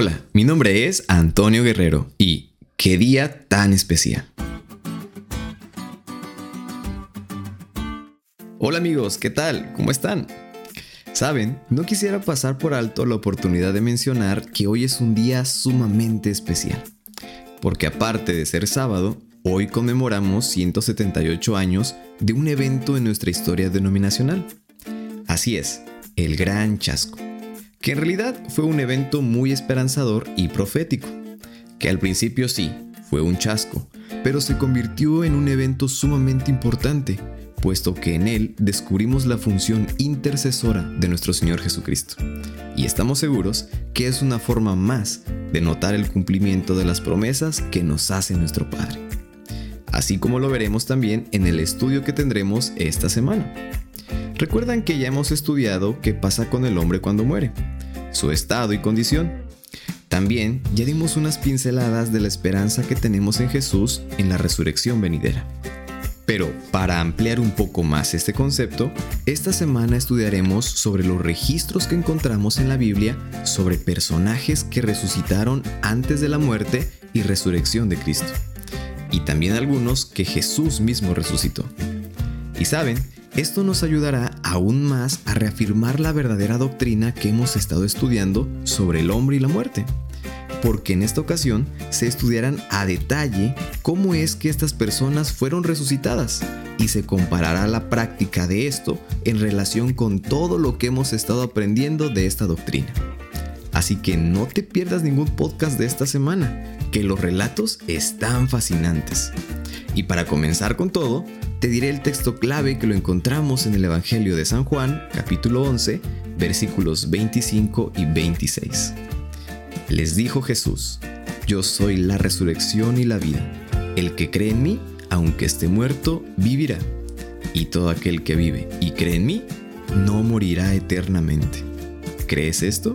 Hola, mi nombre es Antonio Guerrero y qué día tan especial. Hola amigos, ¿qué tal? ¿Cómo están? Saben, no quisiera pasar por alto la oportunidad de mencionar que hoy es un día sumamente especial, porque aparte de ser sábado, hoy conmemoramos 178 años de un evento en nuestra historia denominacional. Así es, el Gran Chasco, que en realidad fue un evento muy esperanzador y profético, que al principio sí, fue un chasco, pero se convirtió en un evento sumamente importante, puesto que en él descubrimos la función intercesora de nuestro Señor Jesucristo. Y estamos seguros que es una forma más de notar el cumplimiento de las promesas que nos hace nuestro Padre. Así como lo veremos también en el estudio que tendremos esta semana. Recuerdan que ya hemos estudiado qué pasa con el hombre cuando muere, su estado y condición. También ya dimos unas pinceladas de la esperanza que tenemos en Jesús en la resurrección venidera. Pero para ampliar un poco más este concepto, esta semana estudiaremos sobre los registros que encontramos en la Biblia sobre personajes que resucitaron antes de la muerte y resurrección de Cristo. Y también algunos que Jesús mismo resucitó. Y saben, esto nos ayudará aún más a reafirmar la verdadera doctrina que hemos estado estudiando sobre el hombre y la muerte porque en esta ocasión se estudiarán a detalle cómo es que estas personas fueron resucitadas y se comparará la práctica de esto en relación con todo lo que hemos estado aprendiendo de esta doctrina. Así que no te pierdas ningún podcast de esta semana, que los relatos están fascinantes. Y para comenzar con todo, te diré el texto clave que lo encontramos en el Evangelio de San Juan, capítulo 11, versículos 25 y 26. Les dijo Jesús, yo soy la resurrección y la vida. El que cree en mí, aunque esté muerto, vivirá. Y todo aquel que vive y cree en mí, no morirá eternamente. ¿Crees esto?